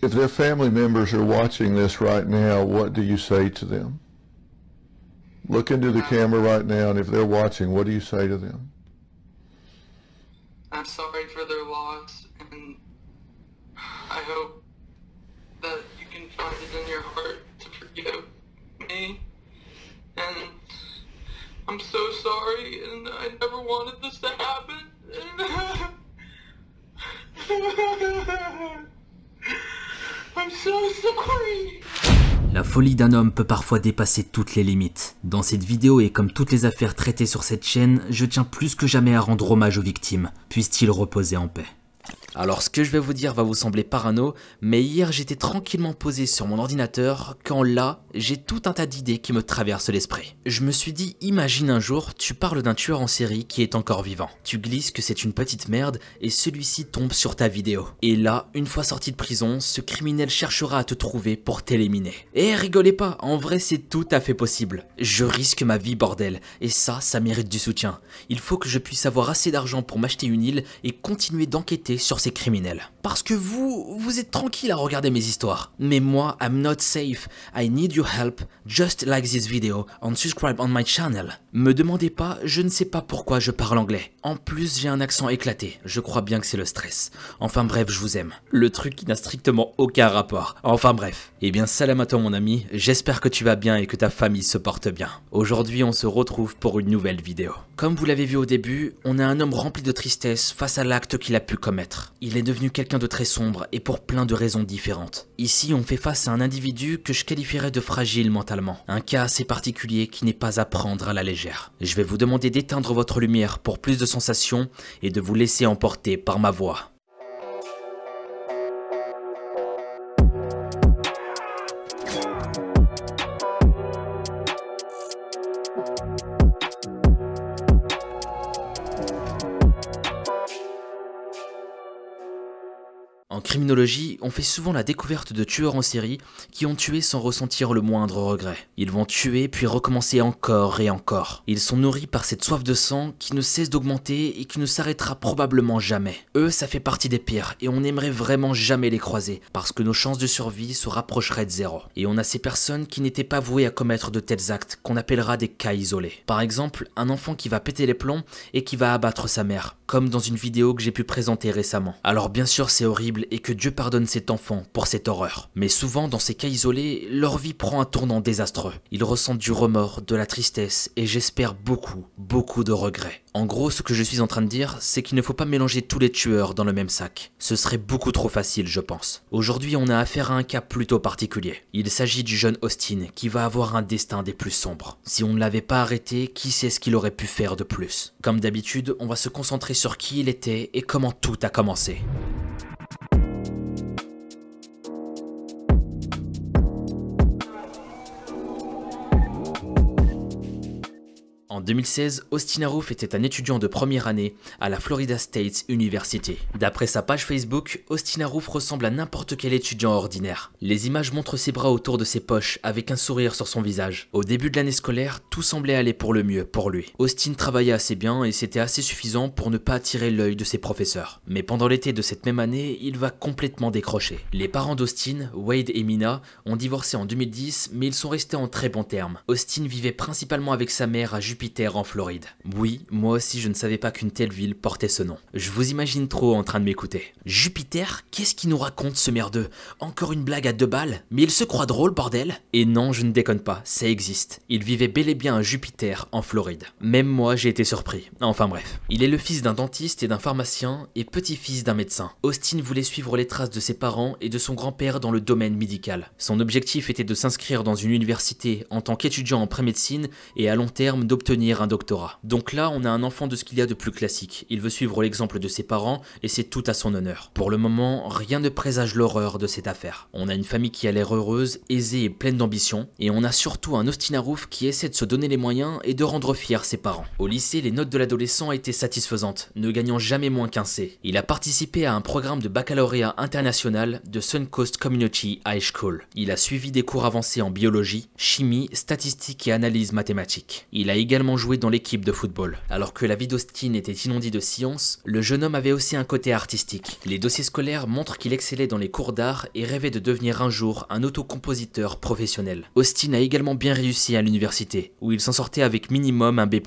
If their family members are watching this right now, what do you say to them? Look into the camera right now, and if they're watching, what do you say to them? I'm sorry for their loss, and I hope that you can find it in your heart to forgive me. And I'm so sorry, and I never wanted this to happen. La folie d'un homme peut parfois dépasser toutes les limites. Dans cette vidéo et comme toutes les affaires traitées sur cette chaîne, je tiens plus que jamais à rendre hommage aux victimes, puissent-ils reposer en paix. Alors ce que je vais vous dire va vous sembler parano, mais hier j'étais tranquillement posé sur mon ordinateur quand là, j'ai tout un tas d'idées qui me traversent l'esprit. Je me suis dit, imagine un jour, tu parles d'un tueur en série qui est encore vivant. Tu glisses que c'est une petite merde et celui-ci tombe sur ta vidéo. Et là, une fois sorti de prison, ce criminel cherchera à te trouver pour t'éliminer. Et rigolez pas, en vrai c'est tout à fait possible. Je risque ma vie bordel, et ça, ça mérite du soutien. Il faut que je puisse avoir assez d'argent pour m'acheter une île et continuer d'enquêter sur ces criminels. Parce que vous, vous êtes tranquille à regarder mes histoires. Mais moi, I'm not safe. I need your help. Just like this video and subscribe on my channel. Me demandez pas, je ne sais pas pourquoi je parle anglais. En plus, j'ai un accent éclaté. Je crois bien que c'est le stress. Enfin bref, je vous aime. Le truc qui n'a strictement aucun rapport. Enfin bref. Eh bien, salam à toi mon ami. J'espère que tu vas bien et que ta famille se porte bien. Aujourd'hui, on se retrouve pour une nouvelle vidéo. Comme vous l'avez vu au début, on a un homme rempli de tristesse face à l'acte qu'il a pu commettre. Il est devenu quelqu'un de très sombre et pour plein de raisons différentes. Ici, on fait face à un individu que je qualifierais de fragile mentalement. Un cas assez particulier qui n'est pas à prendre à la légère. Je vais vous demander d'éteindre votre lumière pour plus de sensations et de vous laisser emporter par ma voix. Criminologie, on fait souvent la découverte de tueurs en série qui ont tué sans ressentir le moindre regret. Ils vont tuer puis recommencer encore et encore. Ils sont nourris par cette soif de sang qui ne cesse d'augmenter et qui ne s'arrêtera probablement jamais. Eux, ça fait partie des pires et on n'aimerait vraiment jamais les croiser parce que nos chances de survie se rapprocheraient de zéro. Et on a ces personnes qui n'étaient pas vouées à commettre de tels actes qu'on appellera des cas isolés. Par exemple, un enfant qui va péter les plombs et qui va abattre sa mère, comme dans une vidéo que j'ai pu présenter récemment. Alors bien sûr c'est horrible et que Dieu pardonne cet enfant pour cette horreur. Mais souvent, dans ces cas isolés, leur vie prend un tournant désastreux. Ils ressentent du remords, de la tristesse et j'espère beaucoup, beaucoup de regrets. En gros, ce que je suis en train de dire, c'est qu'il ne faut pas mélanger tous les tueurs dans le même sac. Ce serait beaucoup trop facile, je pense. Aujourd'hui, on a affaire à un cas plutôt particulier. Il s'agit du jeune Austin, qui va avoir un destin des plus sombres. Si on ne l'avait pas arrêté, qui sait ce qu'il aurait pu faire de plus? Comme d'habitude, on va se concentrer sur qui il était et comment tout a commencé. 2016, Austin Aroof était un étudiant de première année à la Florida State University. D'après sa page Facebook, Austin Aroof ressemble à n'importe quel étudiant ordinaire. Les images montrent ses bras autour de ses poches avec un sourire sur son visage. Au début de l'année scolaire, tout semblait aller pour le mieux pour lui. Austin travaillait assez bien et c'était assez suffisant pour ne pas attirer l'œil de ses professeurs. Mais pendant l'été de cette même année, il va complètement décrocher. Les parents d'Austin, Wade et Mina, ont divorcé en 2010, mais ils sont restés en très bons termes. Austin vivait principalement avec sa mère à Jupiter en Floride. Oui, moi aussi je ne savais pas qu'une telle ville portait ce nom. Je vous imagine trop en train de m'écouter. Jupiter Qu'est-ce qu'il nous raconte ce merdeux? Encore une blague à deux balles? Mais il se croit drôle, bordel? Et non, je ne déconne pas, ça existe. Il vivait bel et bien à Jupiter en Floride. Même moi j'ai été surpris. Enfin bref. Il est le fils d'un dentiste et d'un pharmacien et petit-fils d'un médecin. Austin voulait suivre les traces de ses parents et de son grand-père dans le domaine médical. Son objectif était de s'inscrire dans une université en tant qu'étudiant en pré-médecine et à long terme d'obtenir un doctorat. Donc là, on a un enfant de ce qu'il y a de plus classique. Il veut suivre l'exemple de ses parents et c'est tout à son honneur. Pour le moment, rien ne présage l'horreur de cette affaire. On a une famille qui a l'air heureuse, aisée et pleine d'ambition, et on a surtout un Austin Arouf qui essaie de se donner les moyens et de rendre fiers ses parents. Au lycée, les notes de l'adolescent étaient satisfaisantes, ne gagnant jamais moins qu'un C. Il a participé à un programme de baccalauréat international de Suncoast Community High School. Il a suivi des cours avancés en biologie, chimie, statistique et analyse mathématique. Il a également carrément jouer dans l'équipe de football. Alors que la vie d'Austin était inondée de science, le jeune homme avait aussi un côté artistique. Les dossiers scolaires montrent qu'il excellait dans les cours d'art et rêvait de devenir un jour un autocompositeur professionnel. Austin a également bien réussi à l'université, où il s'en sortait avec minimum un B+.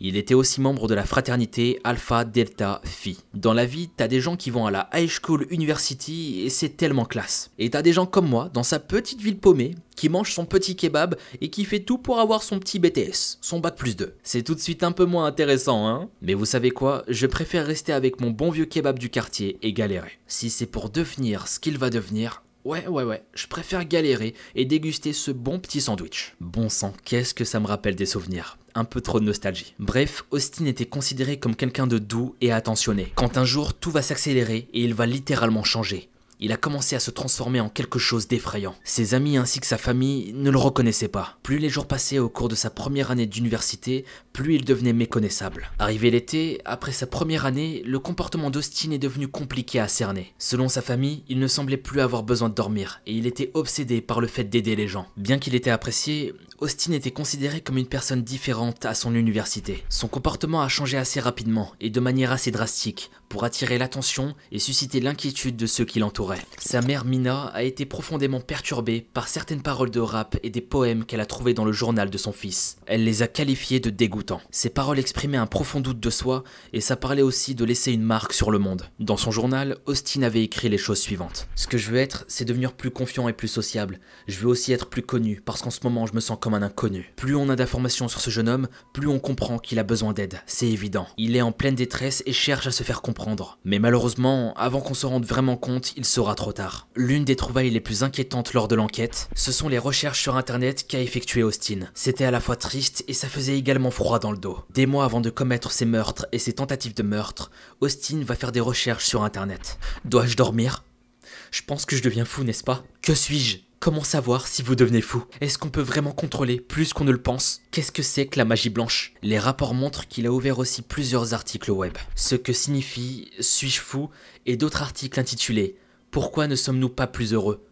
Il était aussi membre de la fraternité Alpha Delta Phi. Dans la vie, t'as des gens qui vont à la High School University et c'est tellement classe. Et t'as des gens comme moi, dans sa petite ville paumée, qui mange son petit kebab et qui fait tout pour avoir son petit BTS, son bac plus 2. C'est tout de suite un peu moins intéressant, hein Mais vous savez quoi? Je préfère rester avec mon bon vieux kebab du quartier et galérer. Si c'est pour devenir ce qu'il va devenir, Ouais, ouais, ouais, je préfère galérer et déguster ce bon petit sandwich. Bon sang, qu'est-ce que ça me rappelle des souvenirs? Un peu trop de nostalgie. Bref, Austin était considéré comme quelqu'un de doux et attentionné. Quand un jour tout va s'accélérer et il va littéralement changer il a commencé à se transformer en quelque chose d'effrayant. Ses amis ainsi que sa famille ne le reconnaissaient pas. Plus les jours passaient au cours de sa première année d'université, plus il devenait méconnaissable. Arrivé l'été, après sa première année, le comportement d'Austin est devenu compliqué à cerner. Selon sa famille, il ne semblait plus avoir besoin de dormir et il était obsédé par le fait d'aider les gens. Bien qu'il était apprécié, Austin était considéré comme une personne différente à son université. Son comportement a changé assez rapidement et de manière assez drastique pour attirer l'attention et susciter l'inquiétude de ceux qui l'entouraient. Sa mère Mina a été profondément perturbée par certaines paroles de rap et des poèmes qu'elle a trouvés dans le journal de son fils. Elle les a qualifiés de dégoûtants. Ces paroles exprimaient un profond doute de soi et ça parlait aussi de laisser une marque sur le monde. Dans son journal, Austin avait écrit les choses suivantes. Ce que je veux être, c'est devenir plus confiant et plus sociable. Je veux aussi être plus connu parce qu'en ce moment je me sens comme un inconnu. Plus on a d'informations sur ce jeune homme, plus on comprend qu'il a besoin d'aide. C'est évident. Il est en pleine détresse et cherche à se faire comprendre mais malheureusement, avant qu'on se rende vraiment compte, il sera trop tard. L'une des trouvailles les plus inquiétantes lors de l'enquête, ce sont les recherches sur internet qu'a effectué Austin. C'était à la fois triste et ça faisait également froid dans le dos. Des mois avant de commettre ses meurtres et ses tentatives de meurtre, Austin va faire des recherches sur internet. Dois-je dormir? Je pense que je deviens fou, n'est-ce pas? Que suis-je? Comment savoir si vous devenez fou? Est-ce qu'on peut vraiment contrôler plus qu'on ne le pense? Qu'est-ce que c'est que la magie blanche? Les rapports montrent qu'il a ouvert aussi plusieurs articles web. Ce que signifie Suis-je fou? Et d'autres articles intitulés Pourquoi ne sommes-nous pas plus heureux?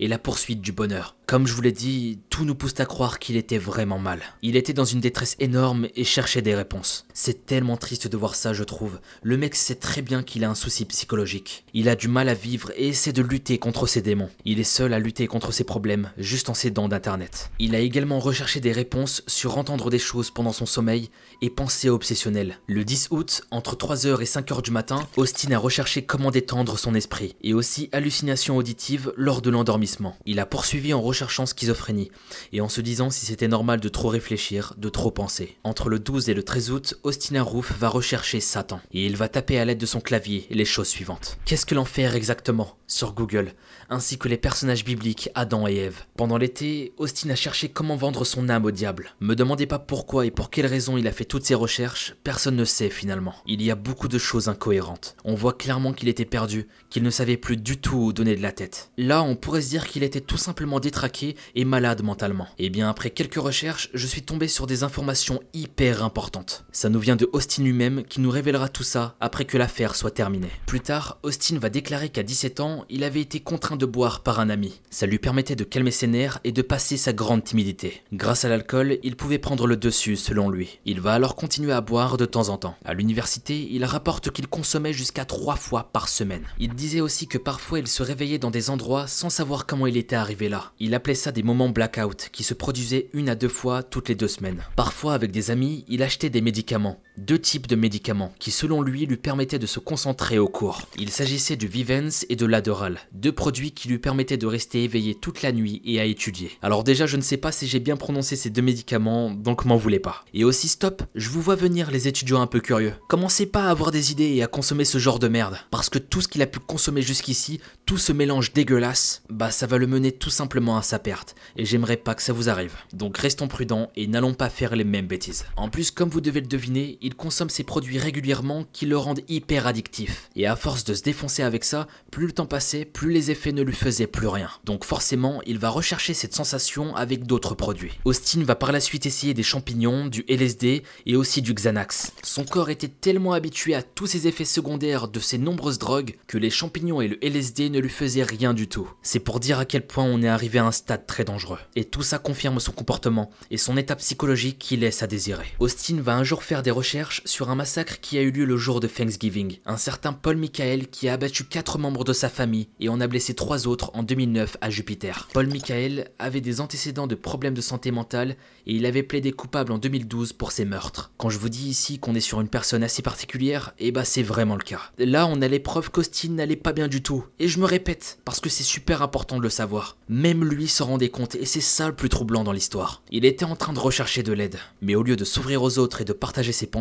Et la poursuite du bonheur. Comme je vous l'ai dit, tout nous pousse à croire qu'il était vraiment mal. Il était dans une détresse énorme et cherchait des réponses. C'est tellement triste de voir ça, je trouve. Le mec sait très bien qu'il a un souci psychologique. Il a du mal à vivre et essaie de lutter contre ses démons. Il est seul à lutter contre ses problèmes, juste en s'aidant d'internet. Il a également recherché des réponses sur entendre des choses pendant son sommeil et penser obsessionnelles. Le 10 août, entre 3h et 5h du matin, Austin a recherché comment détendre son esprit et aussi hallucinations auditives lors de l'endormissement. Il a poursuivi en recherchant cherchant schizophrénie, et en se disant si c'était normal de trop réfléchir, de trop penser. Entre le 12 et le 13 août, Austin Roof va rechercher Satan, et il va taper à l'aide de son clavier les choses suivantes. Qu'est-ce que l'enfer exactement? Sur Google, ainsi que les personnages bibliques Adam et Ève. Pendant l'été, Austin a cherché comment vendre son âme au diable. Me demandez pas pourquoi et pour quelles raisons il a fait toutes ces recherches, personne ne sait finalement. Il y a beaucoup de choses incohérentes. On voit clairement qu'il était perdu, qu'il ne savait plus du tout où donner de la tête. Là, on pourrait se dire qu'il était tout simplement détraqué et malade mentalement. Et eh bien après quelques recherches, je suis tombé sur des informations hyper importantes. Ça nous vient de Austin lui-même qui nous révélera tout ça après que l'affaire soit terminée. Plus tard, Austin va déclarer qu'à 17 ans, il avait été contraint de boire par un ami. Ça lui permettait de calmer ses nerfs et de passer sa grande timidité. Grâce à l'alcool, il pouvait prendre le dessus selon lui. Il va alors continuer à boire de temps en temps. À l'université, il rapporte qu'il consommait jusqu'à 3 fois par semaine. Il disait aussi que parfois il se réveillait dans des endroits sans savoir comment il était arrivé là. Il appelait ça des moments blackout qui se produisaient une à deux fois toutes les deux semaines. Parfois, avec des amis, il achetait des médicaments, deux types de médicaments qui, selon lui, lui permettaient de se concentrer au cours. Il s'agissait du Vivens et de l'Adoral, deux produits qui lui permettaient de rester éveillé toute la nuit et à étudier. Alors déjà, je ne sais pas si j'ai bien prononcé ces deux médicaments, donc m'en voulez pas. Et aussi stop, je vous vois venir les étudiants un peu curieux. Commencez pas à avoir des idées et à consommer ce genre de merde, parce que tout ce qu'il a pu consommer jusqu'ici, tout ce mélange dégueulasse, bah ça va le mener tout simplement à sa perte, et j'aimerais pas que ça vous arrive. Donc restons prudents et n'allons pas faire les mêmes bêtises. En plus, comme vous devez le deviner, il consomme ces produits régulièrement qui le rendent hyper addictif. Et à force de se défoncer avec ça, plus le temps passait, plus les effets ne lui faisaient plus rien. Donc forcément, il va rechercher cette sensation avec d'autres produits. Austin va par la suite essayer des champignons, du LSD et aussi du Xanax. Son corps était tellement habitué à tous ces effets secondaires de ces nombreuses drogues que les champignons et le LSD ne lui faisaient rien du tout. C'est pour dire à quel point on est arrivé à un stade très dangereux. Et tout ça confirme son comportement et son état psychologique qui laisse à désirer. Austin va un jour faire des recherches sur un massacre qui a eu lieu le jour de Thanksgiving. Un certain Paul Michael qui a abattu 4 membres de sa famille et en a blessé 3 autres en 2009 à Jupiter. Paul Michael avait des antécédents de problèmes de santé mentale et il avait plaidé coupable en 2012 pour ses meurtres. Quand je vous dis ici qu'on est sur une personne assez particulière, eh bah c'est vraiment le cas. Là on a les preuves qu'Austin n'allait pas bien du tout. Et je me répète, parce que c'est super important de le savoir. Même lui se rendait compte et c'est ça le plus troublant dans l'histoire. Il était en train de rechercher de l'aide, mais au lieu de s'ouvrir aux autres et de partager ses pensées,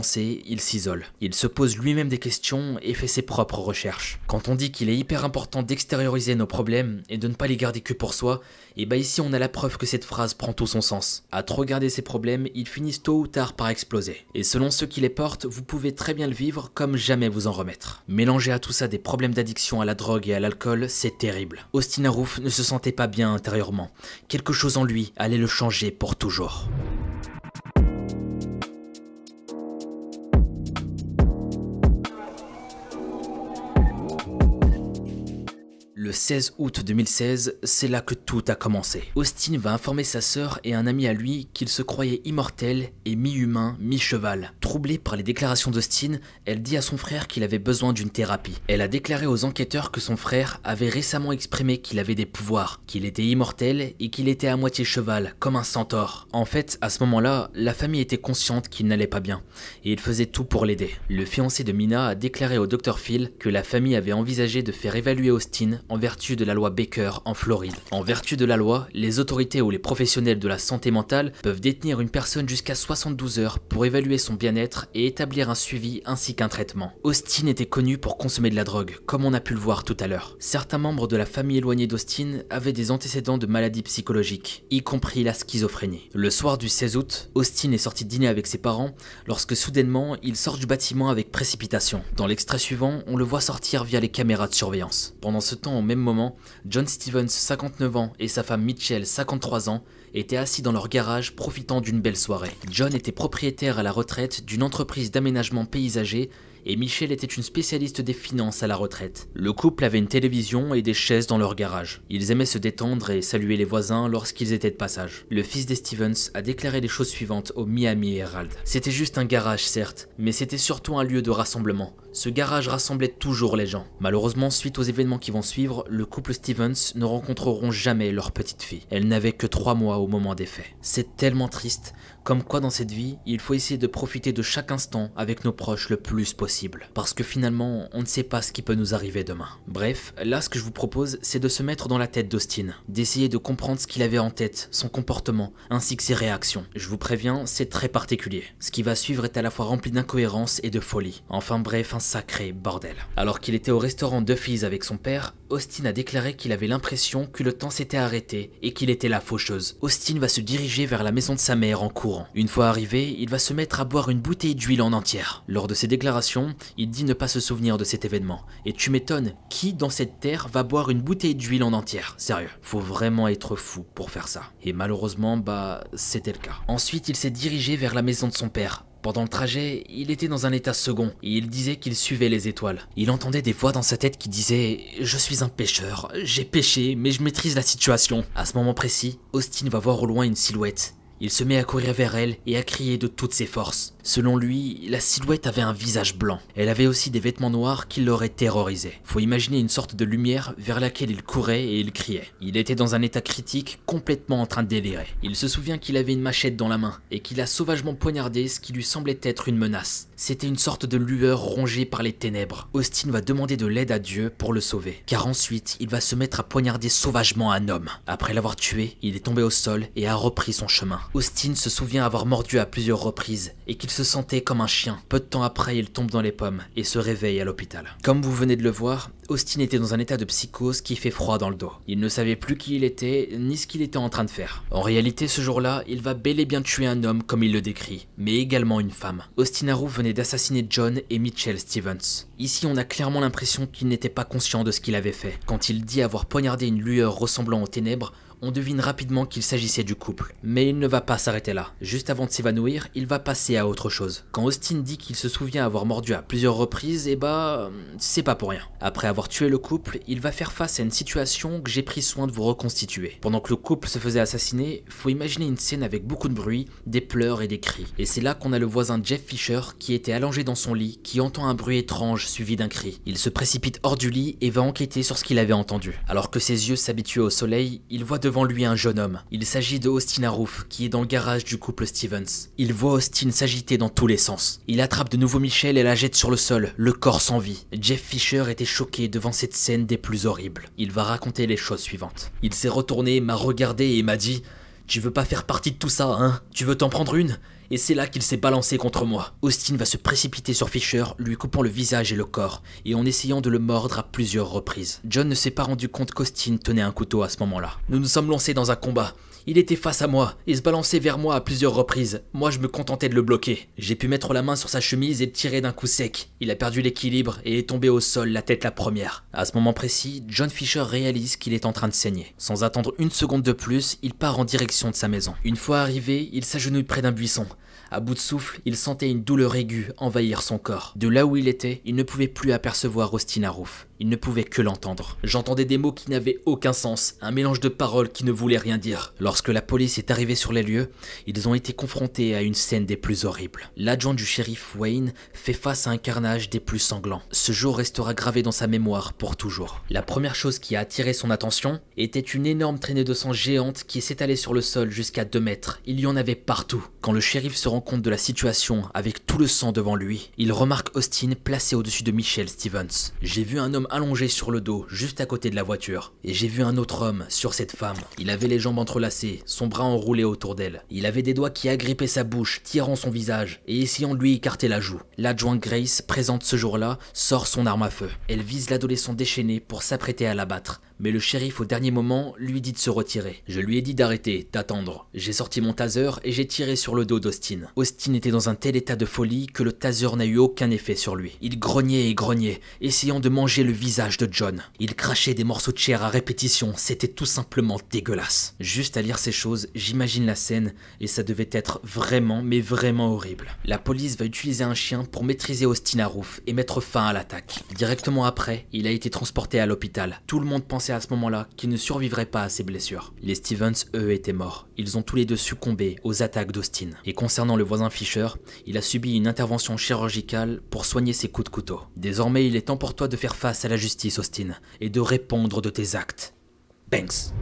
il s'isole. Il se pose lui-même des questions et fait ses propres recherches. Quand on dit qu'il est hyper important d'extérioriser nos problèmes et de ne pas les garder que pour soi, et bah ici on a la preuve que cette phrase prend tout son sens. À trop garder ses problèmes, ils finissent tôt ou tard par exploser. Et selon ceux qui les portent, vous pouvez très bien le vivre comme jamais vous en remettre. Mélanger à tout ça des problèmes d'addiction à la drogue et à l'alcool, c'est terrible. Austin Arouf ne se sentait pas bien intérieurement. Quelque chose en lui allait le changer pour toujours. 16 août 2016, c'est là que tout a commencé. Austin va informer sa sœur et un ami à lui qu'il se croyait immortel et mi-humain, mi-cheval. Troublée par les déclarations d'Austin, elle dit à son frère qu'il avait besoin d'une thérapie. Elle a déclaré aux enquêteurs que son frère avait récemment exprimé qu'il avait des pouvoirs, qu'il était immortel et qu'il était à moitié cheval, comme un centaure. En fait, à ce moment-là, la famille était consciente qu'il n'allait pas bien et il faisait tout pour l'aider. Le fiancé de Mina a déclaré au Dr Phil que la famille avait envisagé de faire évaluer Austin en vertu de la loi Baker en Floride. En vertu de la loi, les autorités ou les professionnels de la santé mentale peuvent détenir une personne jusqu'à 72 heures pour évaluer son bien-être et établir un suivi ainsi qu'un traitement. Austin était connu pour consommer de la drogue, comme on a pu le voir tout à l'heure. Certains membres de la famille éloignée d'Austin avaient des antécédents de maladies psychologiques, y compris la schizophrénie. Le soir du 16 août, Austin est sorti dîner avec ses parents lorsque soudainement il sort du bâtiment avec précipitation. Dans l'extrait suivant, on le voit sortir via les caméras de surveillance. Pendant ce temps, au même moment, John Stevens, 59 ans, et sa femme Mitchell, 53 ans, étaient assis dans leur garage profitant d'une belle soirée. John était propriétaire à la retraite d'une entreprise d'aménagement paysager et Michelle était une spécialiste des finances à la retraite. Le couple avait une télévision et des chaises dans leur garage. Ils aimaient se détendre et saluer les voisins lorsqu'ils étaient de passage. Le fils des Stevens a déclaré les choses suivantes au Miami Herald. C'était juste un garage certes, mais c'était surtout un lieu de rassemblement. Ce garage rassemblait toujours les gens. Malheureusement, suite aux événements qui vont suivre, le couple Stevens ne rencontreront jamais leur petite fille. Elle n'avait que 3 mois au moment des faits. C'est tellement triste, comme quoi dans cette vie, il faut essayer de profiter de chaque instant avec nos proches le plus possible. Parce que finalement, on ne sait pas ce qui peut nous arriver demain. Bref, là ce que je vous propose, c'est de se mettre dans la tête d'Austin, d'essayer de comprendre ce qu'il avait en tête, son comportement, ainsi que ses réactions. Je vous préviens, c'est très particulier. Ce qui va suivre est à la fois rempli d'incohérences et de folie. Enfin bref, un sacré bordel. Alors qu'il était au restaurant Duffy's avec son père, Austin a déclaré qu'il avait l'impression que le temps s'était arrêté et qu'il était la faucheuse. Austin va se diriger vers la maison de sa mère en Une fois arrivé, il va se mettre à boire une bouteille d'huile en entière. Lors de ses déclarations, il dit ne pas se souvenir de cet événement. Et tu m'étonnes, qui dans cette terre va boire une bouteille d'huile en entière? Sérieux, faut vraiment être fou pour faire ça. Et malheureusement, bah, c'était le cas. Ensuite, il s'est dirigé vers la maison de son père, pendant le trajet, il était dans un état second et il disait qu'il suivait les étoiles. Il entendait des voix dans sa tête qui disaient Je suis un pêcheur, j'ai pêché, mais je maîtrise la situation. À ce moment précis, Austin va voir au loin une silhouette. Il se met à courir vers elle et à crier de toutes ses forces. Selon lui, la silhouette avait un visage blanc. Elle avait aussi des vêtements noirs qui l'auraient terrorisé. Faut imaginer une sorte de lumière vers laquelle il courait et il criait. Il était dans un état critique, complètement en train de délirer. Il se souvient qu'il avait une machette dans la main et qu'il a sauvagement poignardé ce qui lui semblait être une menace. C'était une sorte de lueur rongée par les ténèbres. Austin va demander de l'aide à Dieu pour le sauver, car ensuite il va se mettre à poignarder sauvagement un homme. Après l'avoir tué, il est tombé au sol et a repris son chemin. Austin se souvient avoir mordu à plusieurs reprises et qu'il se sentait comme un chien. Peu de temps après, il tombe dans les pommes et se réveille à l'hôpital. Comme vous venez de le voir, Austin était dans un état de psychose qui fait froid dans le dos. Il ne savait plus qui il était, ni ce qu'il était en train de faire. En réalité, ce jour-là, il va bel et bien tuer un homme comme il le décrit, mais également une femme. Austin Harrow venait d'assassiner John et Mitchell Stevens. Ici, on a clairement l'impression qu'il n'était pas conscient de ce qu'il avait fait. Quand il dit avoir poignardé une lueur ressemblant aux ténèbres, on devine rapidement qu'il s'agissait du couple. Mais il ne va pas s'arrêter là. Juste avant de s'évanouir, il va passer à autre chose. Quand Austin dit qu'il se souvient avoir mordu à plusieurs reprises, eh bah, c'est pas pour rien. Après avoir tué le couple, il va faire face à une situation que j'ai pris soin de vous reconstituer. Pendant que le couple se faisait assassiner, faut imaginer une scène avec beaucoup de bruit, des pleurs et des cris. Et c'est là qu'on a le voisin Jeff Fisher qui était allongé dans son lit, qui entend un bruit étrange suivi d'un cri. Il se précipite hors du lit et va enquêter sur ce qu'il avait entendu. Alors que ses yeux s'habituaient au soleil, il voit devant lui un jeune homme. Il s'agit de Austin Arouf, qui est dans le garage du couple Stevens. Il voit Austin s'agiter dans tous les sens. Il attrape de nouveau Michelle et la jette sur le sol, le corps sans vie. Jeff Fisher était choqué devant cette scène des plus horribles. Il va raconter les choses suivantes. Il s'est retourné, m'a regardé et m'a dit Tu veux pas faire partie de tout ça, hein? Tu veux t'en prendre une? Et c'est là qu'il s'est balancé contre moi. Austin va se précipiter sur Fisher, lui coupant le visage et le corps, et en essayant de le mordre à plusieurs reprises. John ne s'est pas rendu compte qu'Austin tenait un couteau à ce moment-là. Nous nous sommes lancés dans un combat. Il était face à moi et se balançait vers moi à plusieurs reprises. Moi, je me contentais de le bloquer. J'ai pu mettre la main sur sa chemise et le tirer d'un coup sec. Il a perdu l'équilibre et est tombé au sol, la tête la première. À ce moment précis, John Fisher réalise qu'il est en train de saigner. Sans attendre une seconde de plus, il part en direction de sa maison. Une fois arrivé, il s'agenouille près d'un buisson. À bout de souffle, il sentait une douleur aiguë envahir son corps. De là où il était, il ne pouvait plus apercevoir Austin Arouf. Il ne pouvait que l'entendre. J'entendais des mots qui n'avaient aucun sens, un mélange de paroles qui ne voulaient rien dire. Lorsque la police est arrivée sur les lieux, ils ont été confrontés à une scène des plus horribles. L'adjoint du shérif Wayne fait face à un carnage des plus sanglants. Ce jour restera gravé dans sa mémoire pour toujours. La première chose qui a attiré son attention était une énorme traînée de sang géante qui s'étalait sur le sol jusqu'à 2 mètres. Il y en avait partout. Quand le shérif se rend compte de la situation avec tout le sang devant lui, il remarque Austin placé au-dessus de Michelle Stevens. J'ai vu un homme allongé sur le dos, juste à côté de la voiture. Et j'ai vu un autre homme sur cette femme. Il avait les jambes entrelacées, son bras enroulé autour d'elle. Il avait des doigts qui agrippaient sa bouche, tirant son visage et essayant de lui écarter la joue. L'adjoint Grace, présente ce jour-là, sort son arme à feu. Elle vise l'adolescent déchaîné pour s'apprêter à l'abattre mais le shérif au dernier moment lui dit de se retirer. Je lui ai dit d'arrêter, d'attendre. J'ai sorti mon taser et j'ai tiré sur le dos d'Austin. Austin était dans un tel état de folie que le taser n'a eu aucun effet sur lui. Il grognait et grognait, essayant de manger le visage de John. Il crachait des morceaux de chair à répétition, c'était tout simplement dégueulasse. Juste à lire ces choses, j'imagine la scène et ça devait être vraiment, mais vraiment horrible. La police va utiliser un chien pour maîtriser Austin Arouf et mettre fin à l'attaque. Directement après, il a été transporté à l'hôpital. Tout le monde pensait à ce moment-là qu'il ne survivrait pas à ses blessures. Les Stevens, eux, étaient morts. Ils ont tous les deux succombé aux attaques d'Austin. Et concernant le voisin Fisher, il a subi une intervention chirurgicale pour soigner ses coups de couteau. Désormais, il est temps pour toi de faire face à la justice, Austin, et de répondre de tes actes. Banks.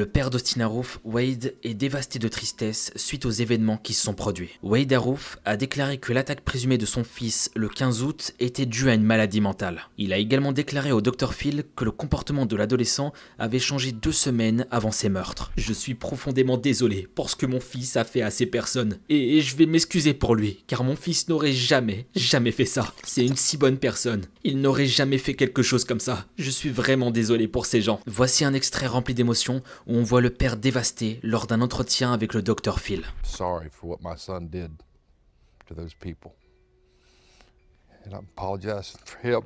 Le père d'Austin Arouf, Wade, est dévasté de tristesse suite aux événements qui se sont produits. Wade Arouf a déclaré que l'attaque présumée de son fils le 15 août était due à une maladie mentale. Il a également déclaré au Dr Phil que le comportement de l'adolescent avait changé deux semaines avant ses meurtres. Je suis profondément désolé pour ce que mon fils a fait à ces personnes. Et je vais m'excuser pour lui, car mon fils n'aurait jamais, jamais fait ça. C'est une si bonne personne. Il n'aurait jamais fait quelque chose comme ça. Je suis vraiment désolé pour ces gens. Voici un extrait rempli d'émotions où on voit le père dévasté lors d'un entretien avec le docteur Phil. Sorry for what my son did to those people. And I'm apologizing for him.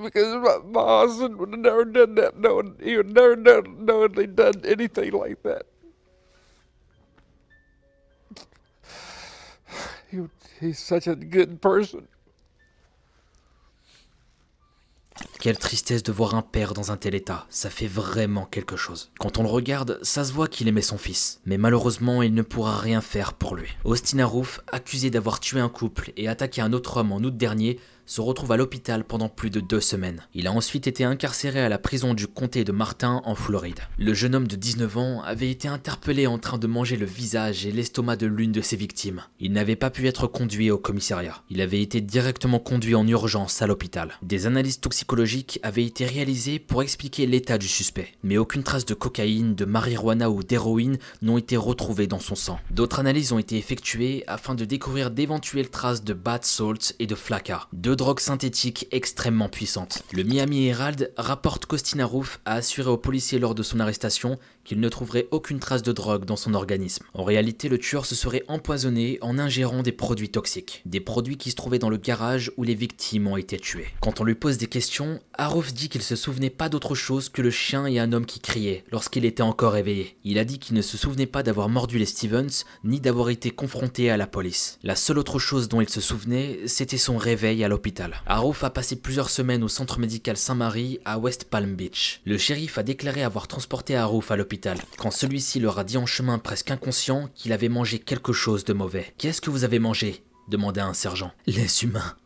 Because my, my husband would have never done that, knowing, he would never knowingly done anything like that. He, he's such a good person. Quelle tristesse de voir un père dans un tel état, ça fait vraiment quelque chose. Quand on le regarde, ça se voit qu'il aimait son fils, mais malheureusement il ne pourra rien faire pour lui. Austin Arouf, accusé d'avoir tué un couple et attaqué un autre homme en août dernier, se retrouve à l'hôpital pendant plus de deux semaines. Il a ensuite été incarcéré à la prison du comté de Martin en Floride. Le jeune homme de 19 ans avait été interpellé en train de manger le visage et l'estomac de l'une de ses victimes. Il n'avait pas pu être conduit au commissariat. Il avait été directement conduit en urgence à l'hôpital. Des analyses toxicologiques avaient été réalisées pour expliquer l'état du suspect, mais aucune trace de cocaïne, de marijuana ou d'héroïne n'ont été retrouvées dans son sang. D'autres analyses ont été effectuées afin de découvrir d'éventuelles traces de bath salt et de flaca, drogues synthétiques extrêmement puissantes. Le Miami Herald rapporte qu'Austin Aroof a assuré aux policiers lors de son arrestation qu'il ne trouverait aucune trace de drogue dans son organisme. En réalité, le tueur se serait empoisonné en ingérant des produits toxiques, des produits qui se trouvaient dans le garage où les victimes ont été tuées. Quand on lui pose des questions, Aroof dit qu'il se souvenait pas d'autre chose que le chien et un homme qui criaient lorsqu'il était encore éveillé. Il a dit qu'il ne se souvenait pas d'avoir mordu les Stevens ni d'avoir été confronté à la police. La seule autre chose dont il se souvenait, c'était son réveil à l'hôpital. Aroof a passé plusieurs semaines au centre médical Saint-Marie à West Palm Beach. Le shérif a déclaré avoir transporté Aroof à l'hôpital quand celui-ci leur a dit en chemin presque inconscient qu'il avait mangé quelque chose de mauvais. Qu'est-ce que vous avez mangé? demanda un sergent. Les humains.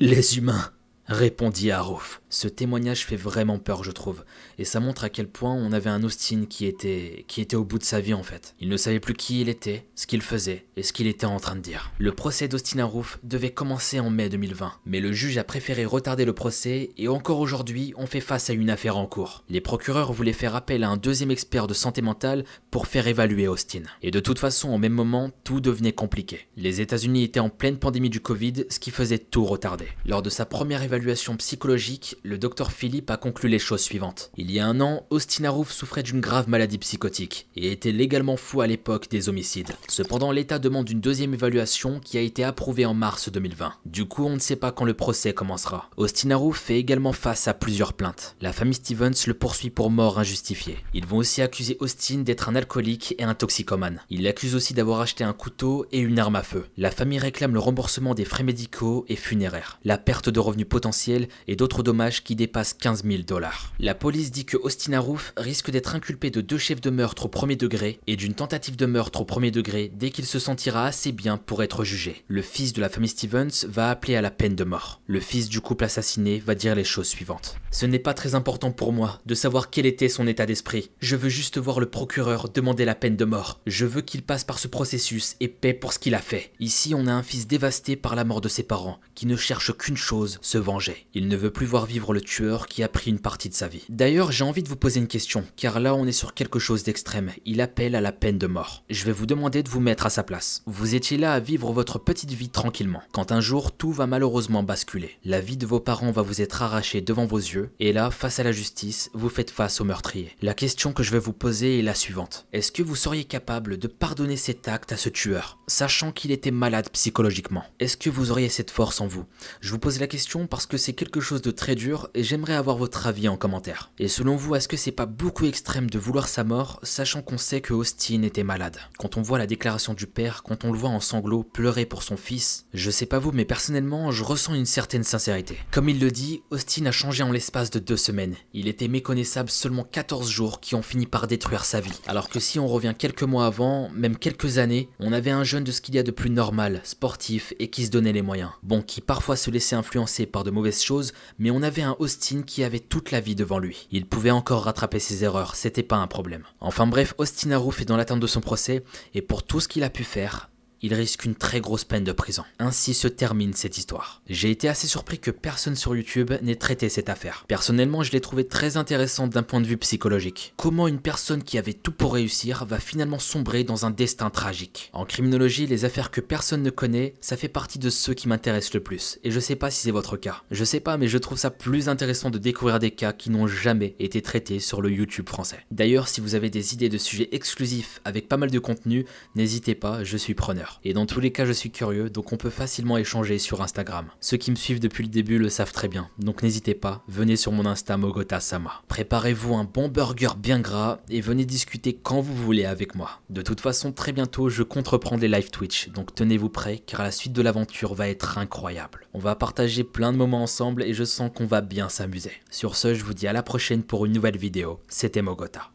Les humains répondit Arouf. Ce témoignage fait vraiment peur, je trouve, et ça montre à quel point on avait un Austin qui était qui était au bout de sa vie en fait. Il ne savait plus qui il était, ce qu'il faisait et ce qu'il était en train de dire. Le procès d'Austin Arouf devait commencer en mai 2020, mais le juge a préféré retarder le procès et encore aujourd'hui, on fait face à une affaire en cours. Les procureurs voulaient faire appel à un deuxième expert de santé mentale pour faire évaluer Austin. Et de toute façon, au même moment, tout devenait compliqué. Les États-Unis étaient en pleine pandémie du Covid, ce qui faisait tout retarder. Lors de sa première évaluation évaluation psychologique, le docteur Philippe a conclu les choses suivantes. Il y a un an, Austin Arouf souffrait d'une grave maladie psychotique et était légalement fou à l'époque des homicides. Cependant, l'État demande une deuxième évaluation qui a été approuvée en mars 2020. Du coup, on ne sait pas quand le procès commencera. Austin Arouf fait également face à plusieurs plaintes. La famille Stevens le poursuit pour mort injustifiée. Ils vont aussi accuser Austin d'être un alcoolique et un toxicomane. Ils l'accusent aussi d'avoir acheté un couteau et une arme à feu. La famille réclame le remboursement des frais médicaux et funéraires, la perte de revenus potentiels et d'autres dommages qui dépassent 15 000 dollars. La police dit que Austin Arouf risque d'être inculpé de deux chefs de meurtre au premier degré et d'une tentative de meurtre au premier degré dès qu'il se sentira assez bien pour être jugé. Le fils de la famille Stevens va appeler à la peine de mort. Le fils du couple assassiné va dire les choses suivantes. Ce n'est pas très important pour moi de savoir quel était son état d'esprit. Je veux juste voir le procureur demander la peine de mort. Je veux qu'il passe par ce processus et paie pour ce qu'il a fait. Ici, on a un fils dévasté par la mort de ses parents, qui ne cherche qu'une chose, se venger. Il ne veut plus voir vivre le tueur qui a pris une partie de sa vie. D'ailleurs, j'ai envie de vous poser une question, car là on est sur quelque chose d'extrême. Il appelle à la peine de mort. Je vais vous demander de vous mettre à sa place. Vous étiez là à vivre votre petite vie tranquillement, quand un jour tout va malheureusement basculer. La vie de vos parents va vous être arrachée devant vos yeux, et là, face à la justice, vous faites face au meurtrier. La question que je vais vous poser est la suivante. Est-ce que vous seriez capable de pardonner cet acte à ce tueur, sachant qu'il était malade psychologiquement? Est-ce que vous auriez cette force en vous? Je vous pose la question parce que c'est quelque chose de très dur et j'aimerais avoir votre avis en commentaire. Et selon vous, est-ce que c'est pas beaucoup extrême de vouloir sa mort, sachant qu'on sait que Austin était malade? Quand on voit la déclaration du père, quand on le voit en sanglots pleurer pour son fils, je sais pas vous, mais personnellement, je ressens une certaine sincérité. Comme il le dit, Austin a changé en l'espace de deux semaines. Il était méconnaissable seulement 14 jours qui ont fini par détruire sa vie. Alors que si on revient quelques mois avant, même quelques années, on avait un jeune de ce qu'il y a de plus normal, sportif et qui se donnait les moyens. Bon, qui parfois se laissait influencer par de mauvais chose, mais on avait un Austin qui avait toute la vie devant lui. Il pouvait encore rattraper ses erreurs, c'était pas un problème. Enfin bref, Austin Arouf est dans l'attente de son procès, et pour tout ce qu'il a pu faire, il risque une très grosse peine de prison. Ainsi se termine cette histoire. J'ai été assez surpris que personne sur YouTube n'ait traité cette affaire. Personnellement, je l'ai trouvé très intéressante d'un point de vue psychologique. Comment une personne qui avait tout pour réussir va finalement sombrer dans un destin tragique? En criminologie, les affaires que personne ne connaît, ça fait partie de ceux qui m'intéressent le plus. Et je sais pas si c'est votre cas. Je sais pas, mais je trouve ça plus intéressant de découvrir des cas qui n'ont jamais été traités sur le YouTube français. D'ailleurs, si vous avez des idées de sujets exclusifs avec pas mal de contenu, n'hésitez pas, je suis preneur. Et dans tous les cas, je suis curieux, donc on peut facilement échanger sur Instagram. Ceux qui me suivent depuis le début le savent très bien, donc n'hésitez pas, venez sur mon Insta Mogota Sama. Préparez-vous un bon burger bien gras et venez discuter quand vous voulez avec moi. De toute façon, très bientôt, je compte reprendre les live Twitch, donc tenez-vous prêts car la suite de l'aventure va être incroyable. On va partager plein de moments ensemble et je sens qu'on va bien s'amuser. Sur ce, je vous dis à la prochaine pour une nouvelle vidéo. C'était Mogota.